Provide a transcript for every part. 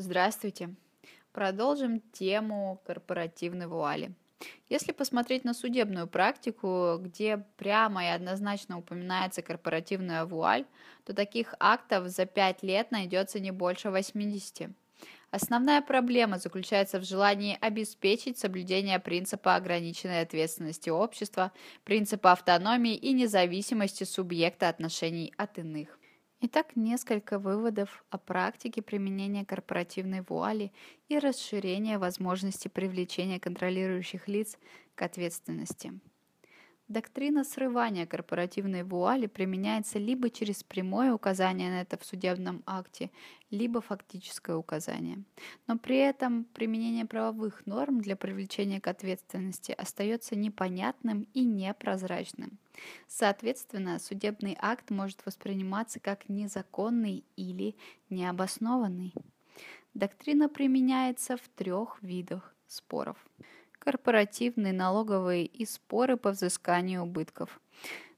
Здравствуйте. Продолжим тему корпоративной вуали. Если посмотреть на судебную практику, где прямо и однозначно упоминается корпоративная вуаль, то таких актов за 5 лет найдется не больше 80. Основная проблема заключается в желании обеспечить соблюдение принципа ограниченной ответственности общества, принципа автономии и независимости субъекта отношений от иных. Итак, несколько выводов о практике применения корпоративной вуали и расширения возможности привлечения контролирующих лиц к ответственности. Доктрина срывания корпоративной вуали применяется либо через прямое указание на это в судебном акте, либо фактическое указание. Но при этом применение правовых норм для привлечения к ответственности остается непонятным и непрозрачным. Соответственно, судебный акт может восприниматься как незаконный или необоснованный. Доктрина применяется в трех видах споров корпоративные, налоговые и споры по взысканию убытков.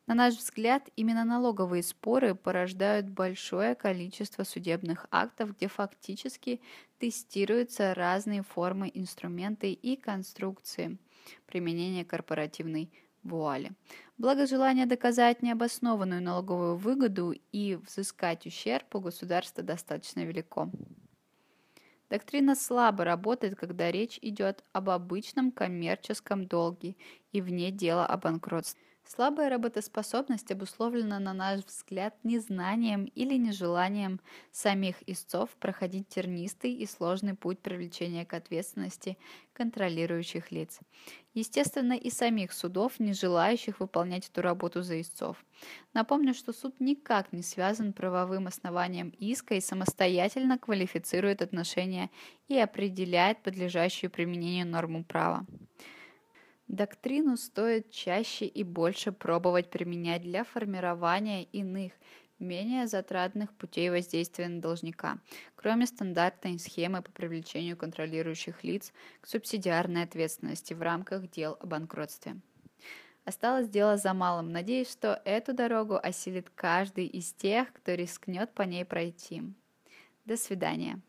На наш взгляд, именно налоговые споры порождают большое количество судебных актов, где фактически тестируются разные формы, инструменты и конструкции применения корпоративной вуали. Благо желание доказать необоснованную налоговую выгоду и взыскать ущерб у государства достаточно велико. Доктрина слабо работает, когда речь идет об обычном коммерческом долге и вне дела о банкротстве. Слабая работоспособность обусловлена, на наш взгляд, незнанием или нежеланием самих истцов проходить тернистый и сложный путь привлечения к ответственности контролирующих лиц. Естественно, и самих судов, не желающих выполнять эту работу за истцов. Напомню, что суд никак не связан правовым основанием иска и самостоятельно квалифицирует отношения и определяет подлежащую применению норму права. Доктрину стоит чаще и больше пробовать применять для формирования иных, менее затратных путей воздействия на должника, кроме стандартной схемы по привлечению контролирующих лиц к субсидиарной ответственности в рамках дел о банкротстве. Осталось дело за малым. Надеюсь, что эту дорогу осилит каждый из тех, кто рискнет по ней пройти. До свидания.